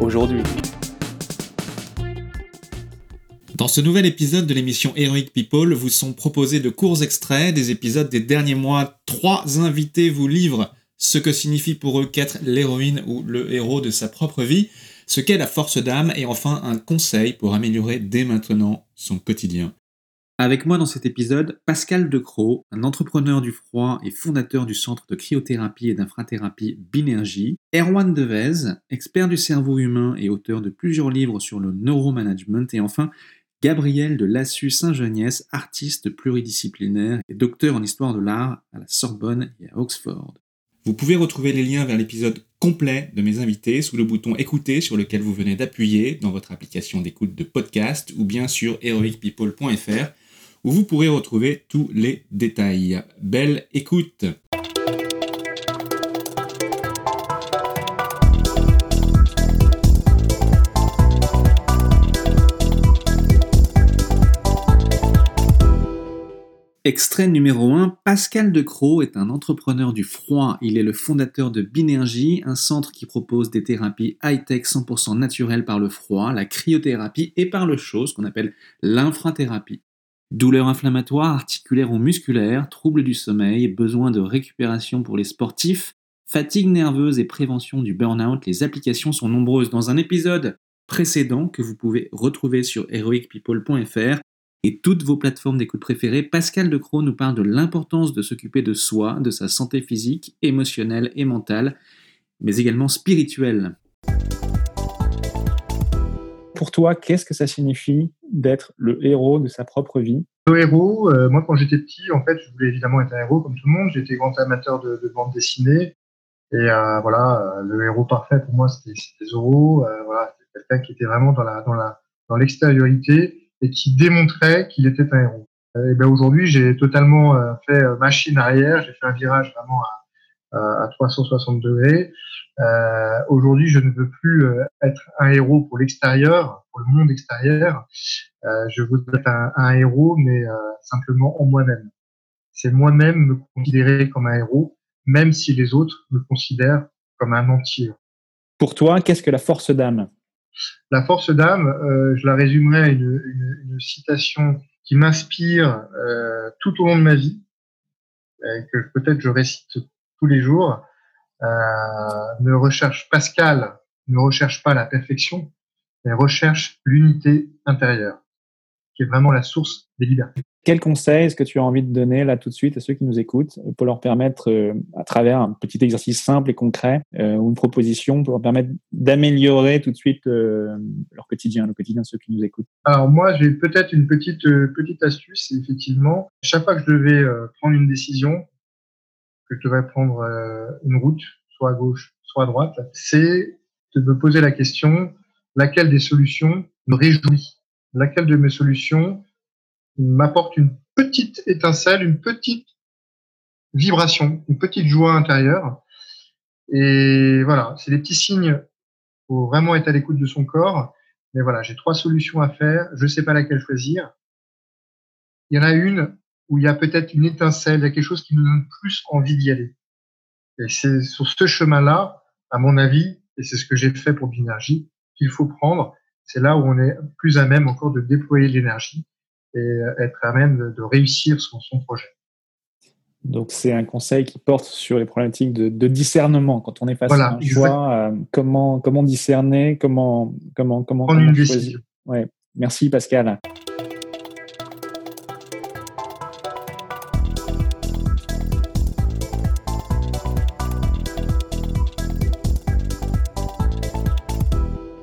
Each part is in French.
aujourd'hui. Dans ce nouvel épisode de l'émission Heroic People, vous sont proposés de courts extraits des épisodes des derniers mois. Trois invités vous livrent ce que signifie pour eux qu'être l'héroïne ou le héros de sa propre vie, ce qu'est la force d'âme et enfin un conseil pour améliorer dès maintenant son quotidien. Avec moi dans cet épisode, Pascal Decroix, un entrepreneur du froid et fondateur du centre de cryothérapie et d'infrathérapie Binergie, Erwan Devez, expert du cerveau humain et auteur de plusieurs livres sur le neuromanagement, et enfin Gabriel de Lassus Saint-Geniès, artiste pluridisciplinaire et docteur en histoire de l'art à la Sorbonne et à Oxford. Vous pouvez retrouver les liens vers l'épisode complet de mes invités sous le bouton écouter sur lequel vous venez d'appuyer dans votre application d'écoute de podcast ou bien sur heroicpeople.fr où vous pourrez retrouver tous les détails. Belle écoute Extrait numéro 1, Pascal Decroix est un entrepreneur du froid. Il est le fondateur de Binergie, un centre qui propose des thérapies high-tech 100% naturelles par le froid, la cryothérapie et par le chaud, ce qu'on appelle l'infrathérapie. Douleurs inflammatoires, articulaires ou musculaires, troubles du sommeil, besoin de récupération pour les sportifs, fatigue nerveuse et prévention du burn-out, les applications sont nombreuses. Dans un épisode précédent que vous pouvez retrouver sur heroicpeople.fr et toutes vos plateformes d'écoute préférées, Pascal Decroix nous parle de l'importance de s'occuper de soi, de sa santé physique, émotionnelle et mentale, mais également spirituelle. Pour toi, qu'est-ce que ça signifie d'être le héros de sa propre vie? Le héros, euh, moi quand j'étais petit, en fait, je voulais évidemment être un héros comme tout le monde. J'étais grand amateur de, de bande dessinée. Et euh, voilà, euh, le héros parfait pour moi, c'était Zorro. voilà, c'était quelqu'un qui était vraiment dans la dans la dans l'extériorité et qui démontrait qu'il était un héros. Et ben aujourd'hui, j'ai totalement fait machine arrière. J'ai fait un virage vraiment à, à 360 degrés. Euh, Aujourd'hui, je ne veux plus euh, être un héros pour l'extérieur, pour le monde extérieur. Euh, je veux être un, un héros, mais euh, simplement en moi-même. C'est moi-même me considérer comme un héros, même si les autres me considèrent comme un entier. Pour toi, qu'est-ce que la force d'âme? La force d'âme, euh, je la résumerai à une, une, une citation qui m'inspire euh, tout au long de ma vie, que peut-être je récite tous les jours. Euh, ne recherche Pascal ne recherche pas la perfection, mais recherche l'unité intérieure, qui est vraiment la source des libertés. Quel conseil est-ce que tu as envie de donner là tout de suite à ceux qui nous écoutent pour leur permettre, euh, à travers un petit exercice simple et concret euh, ou une proposition, pour leur permettre d'améliorer tout de suite euh, leur quotidien, le quotidien de ceux qui nous écoutent? Alors moi, j'ai peut-être une petite petite astuce. Effectivement, chaque fois que je devais prendre une décision, que je devrais prendre une route, soit à gauche, soit à droite, c'est de me poser la question laquelle des solutions me réjouit, laquelle de mes solutions m'apporte une petite étincelle, une petite vibration, une petite joie intérieure? Et voilà, c'est des petits signes. Faut vraiment être à l'écoute de son corps. Mais voilà, j'ai trois solutions à faire. Je sais pas laquelle choisir. Il y en a une où il y a peut-être une étincelle, il y a quelque chose qui nous donne plus envie d'y aller. Et c'est sur ce chemin-là, à mon avis, et c'est ce que j'ai fait pour Binergie, qu'il faut prendre. C'est là où on est plus à même encore de déployer l'énergie et être à même de, réussir son, son, projet. Donc c'est un conseil qui porte sur les problématiques de, de discernement quand on est face à un choix. Euh, comment comment discerner, comment comment comment, prendre comment une choisir. décision. Ouais. Merci Pascal.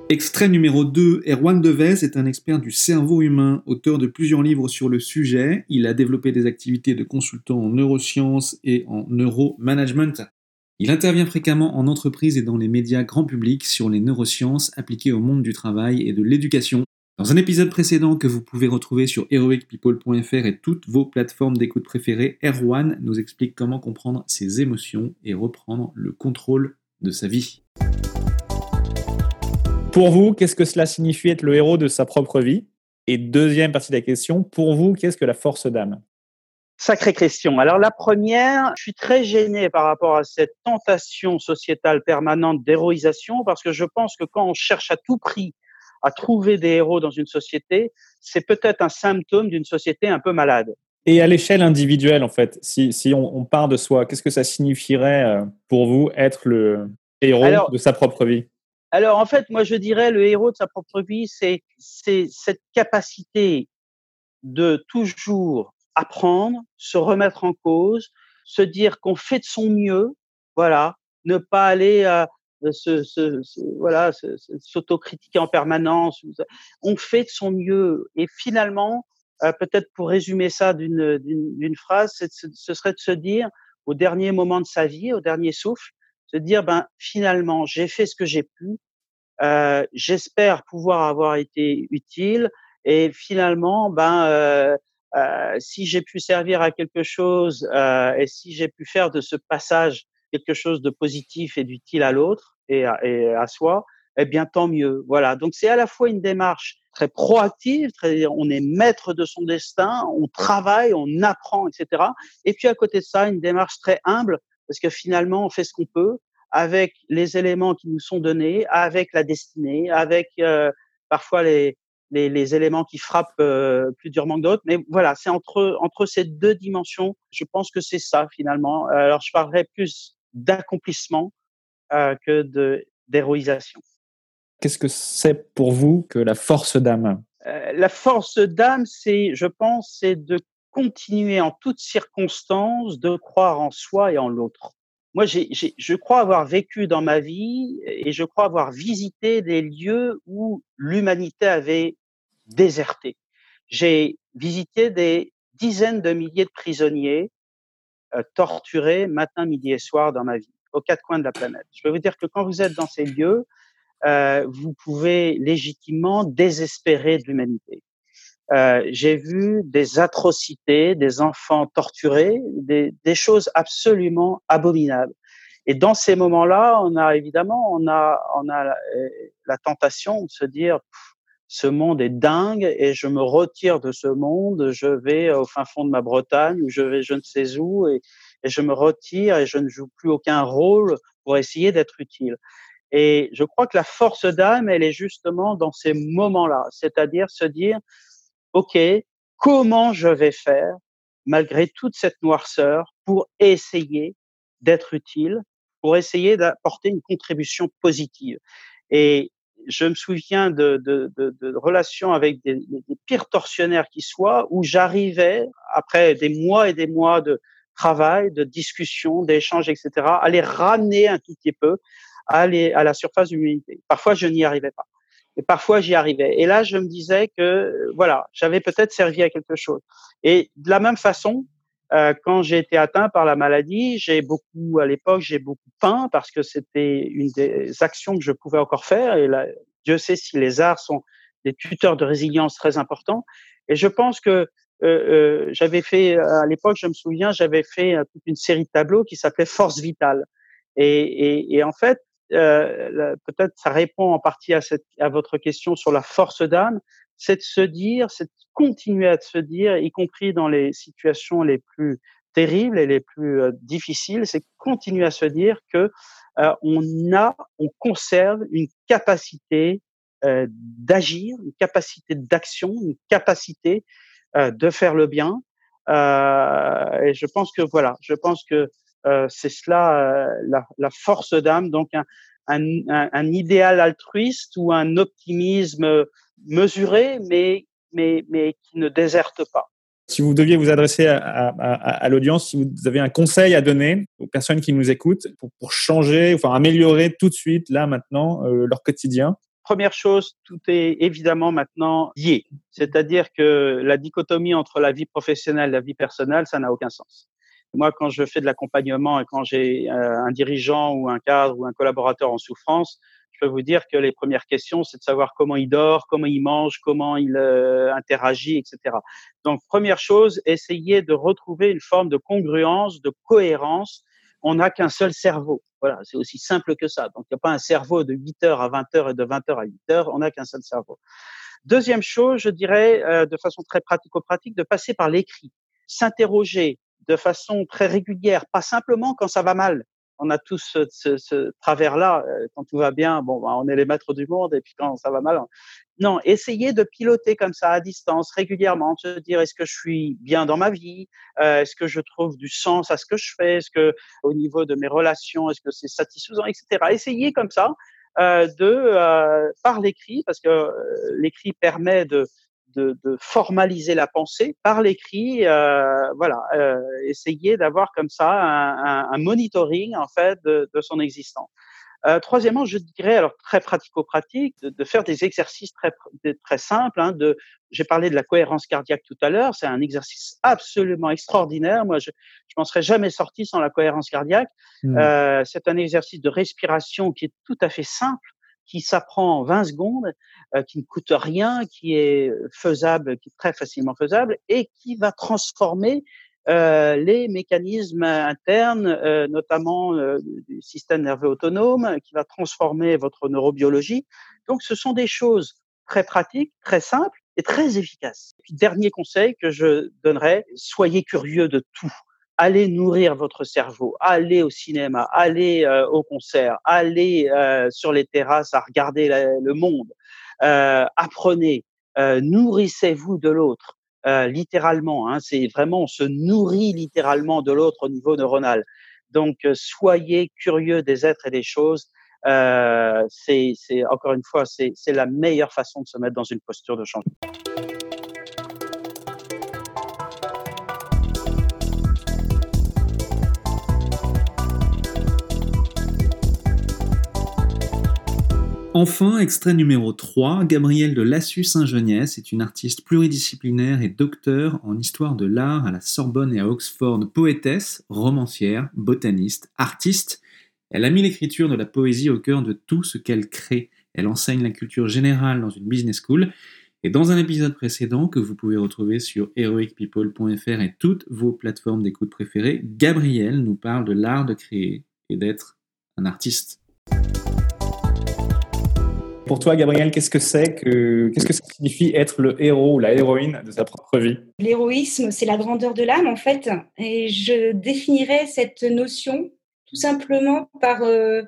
Extrait numéro 2, Erwan Devez est un expert du cerveau humain, auteur de plusieurs livres sur le sujet. Il a développé des activités de consultant en neurosciences et en neuromanagement. Il intervient fréquemment en entreprise et dans les médias grand public sur les neurosciences appliquées au monde du travail et de l'éducation. Dans un épisode précédent que vous pouvez retrouver sur heroicpeople.fr et toutes vos plateformes d'écoute préférées, Erwan nous explique comment comprendre ses émotions et reprendre le contrôle de sa vie. Pour vous, qu'est-ce que cela signifie être le héros de sa propre vie? Et deuxième partie de la question, pour vous, qu'est-ce que la force d'âme? Sacrée question. Alors la première, je suis très gêné par rapport à cette tentation sociétale permanente d'héroïsation parce que je pense que quand on cherche à tout prix à trouver des héros dans une société, c'est peut-être un symptôme d'une société un peu malade. Et à l'échelle individuelle, en fait, si, si on, on, part de soi, qu'est-ce que ça signifierait euh, pour vous être le héros de sa propre vie? Alors, en fait, moi, je dirais le héros de sa propre vie, c'est cette capacité de toujours apprendre, se remettre en cause, se dire qu'on fait de son mieux, voilà, ne pas aller à, se, se, se, voilà, s'autocritiquer en permanence. On fait de son mieux. Et finalement, euh, peut-être pour résumer ça d'une, d'une, phrase, ce serait de se dire, au dernier moment de sa vie, au dernier souffle, se dire, ben finalement, j'ai fait ce que j'ai pu. Euh, j'espère pouvoir avoir été utile. Et finalement, ben euh, euh, si j'ai pu servir à quelque chose euh, et si j'ai pu faire de ce passage quelque chose de positif et d'utile à l'autre et à, et à soi, eh bien tant mieux. Voilà. Donc c'est à la fois une démarche très proactive, très, on est maître de son destin, on travaille, on apprend, etc. Et puis à côté de ça, une démarche très humble parce que finalement on fait ce qu'on peut avec les éléments qui nous sont donnés, avec la destinée, avec euh, parfois les, les, les, éléments qui frappent euh, plus durement que d'autres. Mais voilà, c'est entre entre ces deux dimensions, je pense que c'est ça finalement. Alors je parlerai plus d'accomplissement euh, que de d'héroïsation. Qu'est-ce que c'est pour vous que la force d'âme? La force d'âme, c'est, je pense, c'est de continuer en toutes circonstances de croire en soi et en l'autre. Moi, je crois avoir vécu dans ma vie et je crois avoir visité des lieux où l'humanité avait déserté. J'ai visité des dizaines de milliers de prisonniers euh, torturés matin, midi et soir dans ma vie aux quatre coins de la planète. Je peux vous dire que quand vous êtes dans ces lieux, euh, vous pouvez légitimement désespérer de l'humanité. Euh, j'ai vu des atrocités, des enfants torturés, des, des, choses absolument abominables. Et dans ces moments-là, on a évidemment, on a, on a la, la tentation de se dire, ce monde est dingue et je me retire de ce monde, je vais au fin fond de ma Bretagne ou je vais je ne sais où et je me retire et je ne joue plus aucun rôle pour essayer d'être utile. Et je crois que la force d'âme, elle est justement dans ces moments-là, c'est-à-dire se dire, OK, comment je vais faire malgré toute cette noirceur pour essayer d'être utile, pour essayer d'apporter une contribution positive? Et je me souviens de, de, de, de relations avec des, pires tortionnaires qui soient, où j'arrivais, après des mois et des mois de, travail, de discussion, d'échange, etc., à les ramener un tout petit peu à, à la surface de l'humanité. Parfois, je n'y arrivais pas. Et parfois, j'y arrivais. Et là, je me disais que, voilà, j'avais peut-être servi à quelque chose. Et de la même façon, euh, quand j'ai été atteint par la maladie, j'ai beaucoup, à l'époque, j'ai beaucoup peint parce que c'était une des actions que je pouvais encore faire. Et là, Dieu sait si les arts sont des tuteurs de résilience très importants. Et je pense que euh, euh, j'avais fait à l'époque, je me souviens, j'avais fait toute une série de tableaux qui s'appelait Force vitale. Et, et, et en fait, euh, peut-être ça répond en partie à, cette, à votre question sur la force d'âme, c'est de se dire, c'est de continuer à se dire, y compris dans les situations les plus terribles et les plus euh, difficiles, c'est continuer à se dire que euh, on a, on conserve une capacité euh, d'agir, une capacité d'action, une capacité euh, de faire le bien. Et je pense que voilà, je pense que c'est cela la, la, force d'âme, donc un, un, un, idéal altruiste ou un optimisme mesuré, mais, mais, mais qui ne déserte pas. Si vous deviez vous adresser à, à, à l'audience, si vous avez un conseil à donner aux personnes qui nous écoutent pour, pour changer, enfin améliorer tout de suite, là, maintenant, euh, leur quotidien, Première chose, tout est évidemment maintenant lié. C'est-à-dire que la dichotomie entre la vie professionnelle et la vie personnelle, ça n'a aucun sens. Moi, quand je fais de l'accompagnement et quand j'ai un dirigeant ou un cadre ou un collaborateur en souffrance, je peux vous dire que les premières questions, c'est de savoir comment il dort, comment il mange, comment il euh, interagit, etc. Donc, première chose, essayez de retrouver une forme de congruence, de cohérence. On n'a qu'un seul cerveau. Voilà, c'est aussi simple que ça. Donc, il n'y a pas un cerveau de 8 heures à 20 heures et de 20 heures à 8 heures. On n'a qu'un seul cerveau. Deuxième chose, je dirais, euh, de façon très pratico-pratique, de passer par l'écrit. S'interroger de façon très régulière, pas simplement quand ça va mal, on a tous ce, ce, ce travers-là. Euh, quand tout va bien, bon, bah, on est les maîtres du monde, et puis quand ça va mal, non, essayez de piloter comme ça à distance régulièrement, se dire est-ce que je suis bien dans ma vie, euh, est-ce que je trouve du sens à ce que je fais, est-ce que au niveau de mes relations, est-ce que c'est satisfaisant, etc. Essayez comme ça euh, de euh, par l'écrit, parce que euh, l'écrit permet de de, de, formaliser la pensée par l'écrit. Euh, voilà, euh, essayer d'avoir comme ça un, un, un, monitoring en fait de, de son existence. Euh, troisièmement, je dirais alors très pratico-pratique de, de, faire des exercices très très simples. Hein, de, j'ai parlé de la cohérence cardiaque tout à l'heure. C'est un exercice absolument extraordinaire. Moi, je je m'en serais jamais sorti sans la cohérence cardiaque. Mmh. Euh, c'est un exercice de respiration qui est tout à fait simple qui s'apprend en 20 secondes, euh, qui ne coûte rien, qui est faisable, qui est très facilement faisable et qui va transformer euh, les mécanismes internes, euh, notamment euh, du système nerveux autonome, qui va transformer votre neurobiologie. Donc, ce sont des choses très pratiques, très simples et très efficaces. Et puis, dernier conseil que je donnerais, soyez curieux de tout allez nourrir votre cerveau, allez au cinéma, allez euh, au concert, allez euh, sur les terrasses à regarder le monde, euh, apprenez, euh, nourrissez-vous de l'autre, euh, littéralement. Hein, c'est vraiment, on se nourrit littéralement de l'autre au niveau neuronal. Donc, soyez curieux des êtres et des choses. c'est encore une fois, c'est la meilleure façon de se mettre dans une posture de changement. Enfin, extrait numéro 3, Gabrielle de Lassus-Saint-Geniès est une artiste pluridisciplinaire et docteur en histoire de l'art à la Sorbonne et à Oxford, poétesse, romancière, botaniste, artiste. Elle a mis l'écriture de la poésie au cœur de tout ce qu'elle crée. Elle enseigne la culture générale dans une business school. Et dans un épisode précédent que vous pouvez retrouver sur heroicpeople.fr et toutes vos plateformes d'écoute préférées, Gabrielle nous parle de l'art de créer et d'être un artiste. Pour toi, Gabriel, qu'est-ce que c'est que qu'est-ce que ça signifie être le héros ou la héroïne de sa propre vie? L'héroïsme, c'est la grandeur de l'âme, en fait, et je définirais cette notion tout simplement par euh,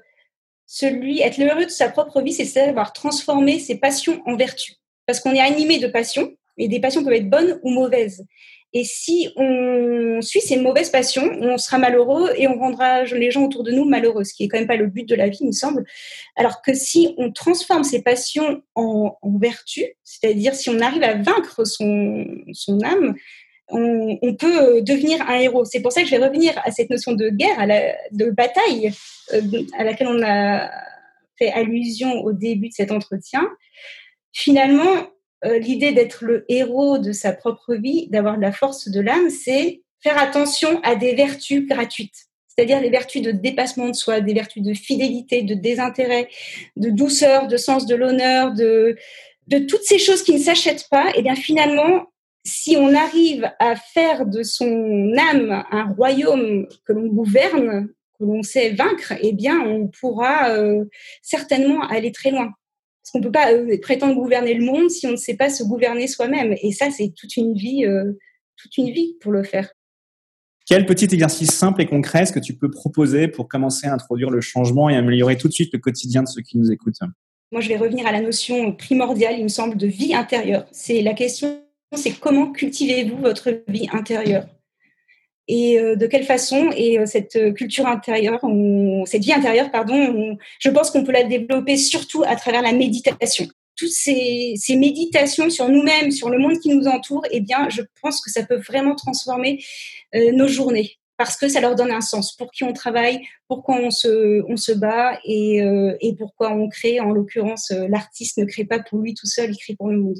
celui être le héros de sa propre vie, c'est savoir transformer ses passions en vertus, parce qu'on est animé de passions, et des passions peuvent être bonnes ou mauvaises. Et si on suit ces mauvaises passions, on sera malheureux et on rendra les gens autour de nous malheureux, ce qui est quand même pas le but de la vie, il me semble. Alors que si on transforme ces passions en, en vertu, c'est-à-dire si on arrive à vaincre son, âme, on, peut devenir un héros. C'est pour ça que je vais revenir à cette notion de guerre, de bataille, euh, à laquelle on a fait allusion au début de cet entretien. Finalement, euh, l'idée d'être le héros de sa propre vie, d'avoir de la force de l'âme, c'est faire attention à des vertus gratuites, c'est-à-dire les vertus de dépassement de soi, des vertus de fidélité, de désintérêt, de douceur, de sens de l'honneur, de, de toutes ces choses qui ne s'achètent pas. Et bien finalement, si on arrive à faire de son âme un royaume que l'on gouverne, que l'on sait vaincre, eh bien, on pourra euh, certainement aller très loin. Parce qu'on ne peut pas euh, prétendre gouverner le monde si on ne sait pas se gouverner soi-même. Et ça, c'est toute une vie, euh, toute une vie pour le faire. Quel petit exercice simple et concret est-ce que tu peux proposer pour commencer à introduire le changement et améliorer tout de suite le quotidien de ceux qui nous écoutent? Moi, je vais revenir à la notion primordiale, il me semble, de vie intérieure. C'est la question, c'est comment cultivez-vous votre vie intérieure? Et euh, de quelle façon et euh, cette culture intérieure, cette vie intérieure, pardon, on, je pense qu'on peut la développer surtout à travers la méditation. Toutes ces, méditations sur nous-mêmes, sur le monde qui nous entoure, eh bien, je pense que ça peut vraiment transformer euh, nos journées parce que ça leur donne un sens. Pour qui on travaille, pourquoi on se, on se bat et, euh, et pourquoi on crée. En l'occurrence, l'artiste ne crée pas pour lui tout seul, il crée pour le monde.